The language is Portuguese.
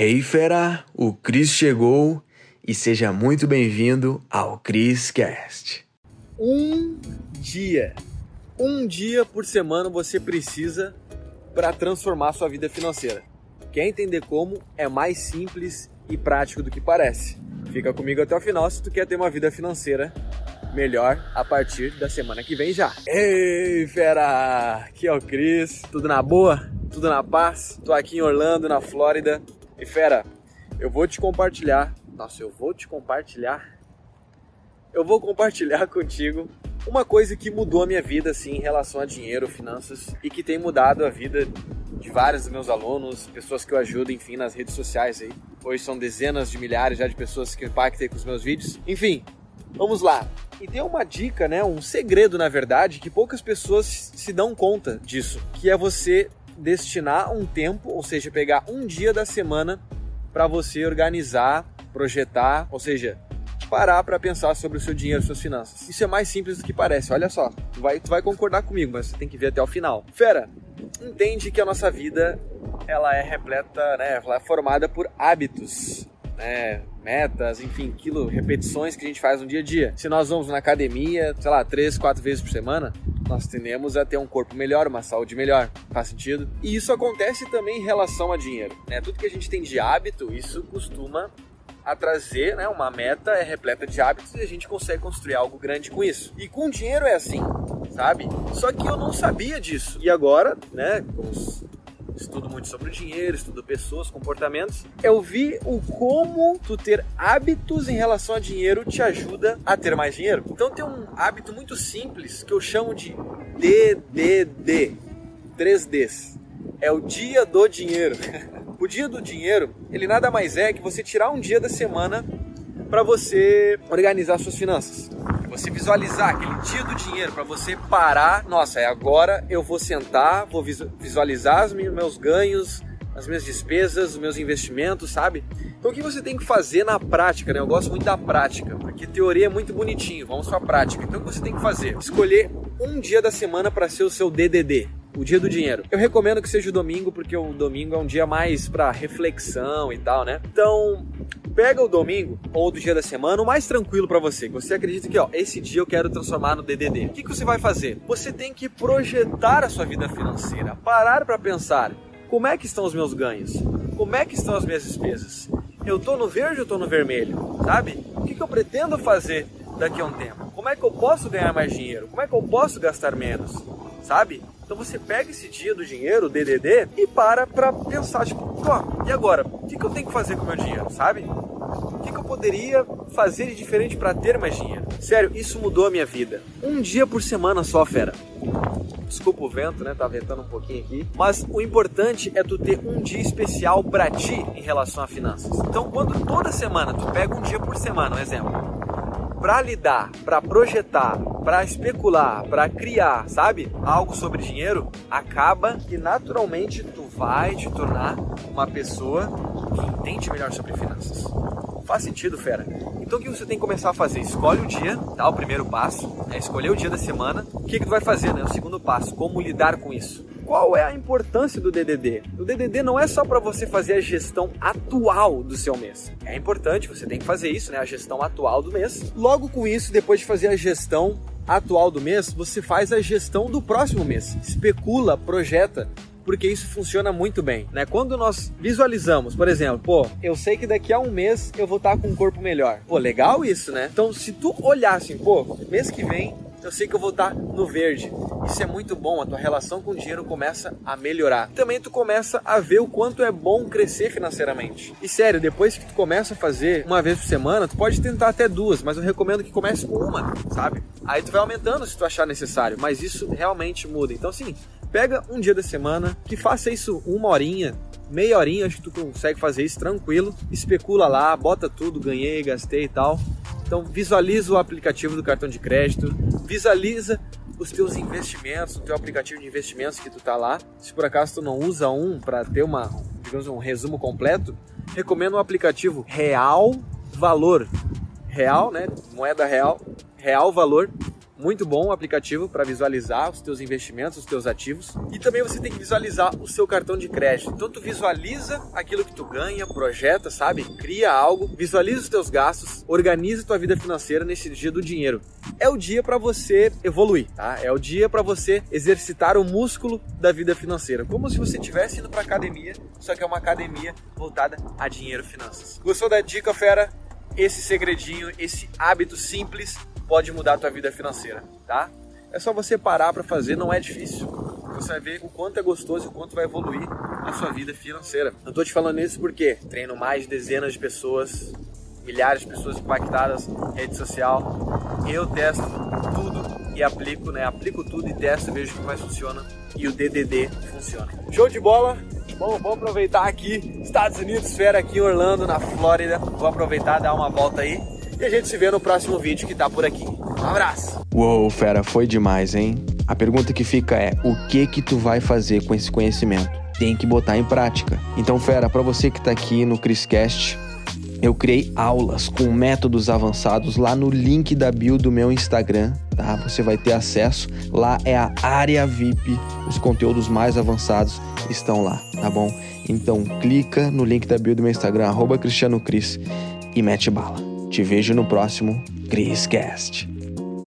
Hey fera, o Cris chegou e seja muito bem-vindo ao Cris Cast. Um dia, um dia por semana você precisa para transformar sua vida financeira. Quer entender como? É mais simples e prático do que parece. Fica comigo até o final se tu quer ter uma vida financeira melhor a partir da semana que vem já. Ei, fera! Aqui é o Cris, tudo na boa? Tudo na paz? Tô aqui em Orlando, na Flórida. E fera, eu vou te compartilhar. Nossa, eu vou te compartilhar. Eu vou compartilhar contigo uma coisa que mudou a minha vida assim em relação a dinheiro, finanças e que tem mudado a vida de vários dos meus alunos, pessoas que eu ajudo, enfim, nas redes sociais aí. Hoje são dezenas de milhares já de pessoas que impactem com os meus vídeos. Enfim, vamos lá. E tem uma dica, né, um segredo na verdade, que poucas pessoas se dão conta disso, que é você destinar um tempo, ou seja, pegar um dia da semana para você organizar, projetar, ou seja, parar para pensar sobre o seu dinheiro, suas finanças. Isso é mais simples do que parece. Olha só, tu vai, tu vai concordar comigo, mas você tem que ver até o final. Fera, entende que a nossa vida ela é repleta, né, ela é formada por hábitos, né, metas, enfim, quilo, repetições que a gente faz no dia a dia. Se nós vamos na academia, sei lá, três, quatro vezes por semana, nós tendemos a ter um corpo melhor, uma saúde melhor. Faz sentido? E isso acontece também em relação a dinheiro. Né? Tudo que a gente tem de hábito, isso costuma a trazer né, uma meta é repleta de hábitos e a gente consegue construir algo grande com isso. E com dinheiro é assim, sabe? Só que eu não sabia disso. E agora, né, com estudo muito sobre dinheiro, estudo pessoas, comportamentos, eu vi o como tu ter hábitos em relação a dinheiro te ajuda a ter mais dinheiro. Então tem um hábito muito simples que eu chamo de DDD, 3Ds. É o dia do dinheiro. O dia do dinheiro, ele nada mais é que você tirar um dia da semana para você organizar suas finanças. Você visualizar aquele dia do dinheiro para você parar. Nossa, é agora eu vou sentar, vou visualizar os meus ganhos, as minhas despesas, os meus investimentos, sabe? Então o que você tem que fazer na prática, né? Eu gosto muito da prática, porque teoria é muito bonitinho, vamos para a prática. Então o que você tem que fazer? Escolher um dia da semana para ser o seu DDD o dia do dinheiro. Eu recomendo que seja o domingo, porque o domingo é um dia mais para reflexão e tal, né? Então, pega o domingo ou do dia da semana o mais tranquilo para você. Você acredita que, ó, esse dia eu quero transformar no DDD. O que, que você vai fazer? Você tem que projetar a sua vida financeira, parar para pensar como é que estão os meus ganhos, como é que estão as minhas despesas. Eu tô no verde ou tô no vermelho, sabe? O que, que eu pretendo fazer daqui a um tempo? Como é que eu posso ganhar mais dinheiro? Como é que eu posso gastar menos? Sabe? Então você pega esse dia do dinheiro, o DDD, e para pra pensar, tipo, ó, e agora? O que, que eu tenho que fazer com o meu dinheiro, sabe? O que, que eu poderia fazer de diferente para ter mais dinheiro? Sério, isso mudou a minha vida. Um dia por semana só, fera. Desculpa o vento, né? Tá ventando um pouquinho aqui. Mas o importante é tu ter um dia especial para ti em relação a finanças. Então, quando toda semana tu pega um dia por semana, um exemplo, para lidar, para projetar, para especular, para criar, sabe? Algo sobre dinheiro, acaba que naturalmente tu vai te tornar uma pessoa que entende melhor sobre finanças. Faz sentido, fera? Então o que você tem que começar a fazer? Escolhe o dia, tá? O primeiro passo é escolher o dia da semana. O que, que tu vai fazer, né? O segundo passo, como lidar com isso? Qual é a importância do DDD? O DDD não é só para você fazer a gestão atual do seu mês. É importante, você tem que fazer isso, né? A gestão atual do mês. Logo com isso, depois de fazer a gestão atual do mês, você faz a gestão do próximo mês. Especula, projeta, porque isso funciona muito bem, né? Quando nós visualizamos, por exemplo, pô, eu sei que daqui a um mês eu vou estar com um corpo melhor. Pô, legal isso, né? Então, se tu olhar assim, pô, mês que vem eu sei que eu vou estar no verde. Isso é muito bom, a tua relação com o dinheiro começa a melhorar. Também tu começa a ver o quanto é bom crescer financeiramente. E sério, depois que tu começa a fazer uma vez por semana, tu pode tentar até duas, mas eu recomendo que comece com uma, sabe? Aí tu vai aumentando se tu achar necessário, mas isso realmente muda. Então assim, pega um dia da semana, que faça isso uma horinha, meia horinha, acho que tu consegue fazer isso tranquilo, especula lá, bota tudo, ganhei, gastei e tal. Então visualiza o aplicativo do cartão de crédito, visualiza os teus investimentos, o teu aplicativo de investimentos que tu tá lá. Se por acaso tu não usa um para ter uma, digamos, um resumo completo, recomendo o aplicativo Real Valor. Real, né? Moeda real, real valor. Muito bom aplicativo para visualizar os teus investimentos, os teus ativos. E também você tem que visualizar o seu cartão de crédito. Então tu visualiza aquilo que tu ganha, projeta, sabe? Cria algo, visualiza os teus gastos, organiza tua vida financeira nesse dia do dinheiro. É o dia para você evoluir, tá? É o dia para você exercitar o músculo da vida financeira, como se você estivesse indo para academia, só que é uma academia voltada a dinheiro, finanças. Gostou da dica, fera? Esse segredinho, esse hábito simples pode mudar a tua vida financeira, tá? É só você parar para fazer, não é difícil. Você vai ver o quanto é gostoso e o quanto vai evoluir a sua vida financeira. Eu tô te falando isso porque treino mais de dezenas de pessoas, milhares de pessoas impactadas rede social. Eu testo tudo e aplico, né? Aplico tudo e testo, vejo que mais funciona e o DDD funciona. Show de bola! Bom, vou aproveitar aqui, Estados Unidos, fera aqui em Orlando, na Flórida. Vou aproveitar, dar uma volta aí e a gente se vê no próximo vídeo que tá por aqui. Um abraço! Uou, fera, foi demais, hein? A pergunta que fica é: o que que tu vai fazer com esse conhecimento? Tem que botar em prática. Então, fera, para você que tá aqui no Criscast, eu criei aulas com métodos avançados lá no link da bio do meu Instagram, tá? Você vai ter acesso. Lá é a área VIP. Os conteúdos mais avançados estão lá, tá bom? Então clica no link da bio do meu Instagram, arroba Cristiano Cris, e mete bala. Te vejo no próximo Cast.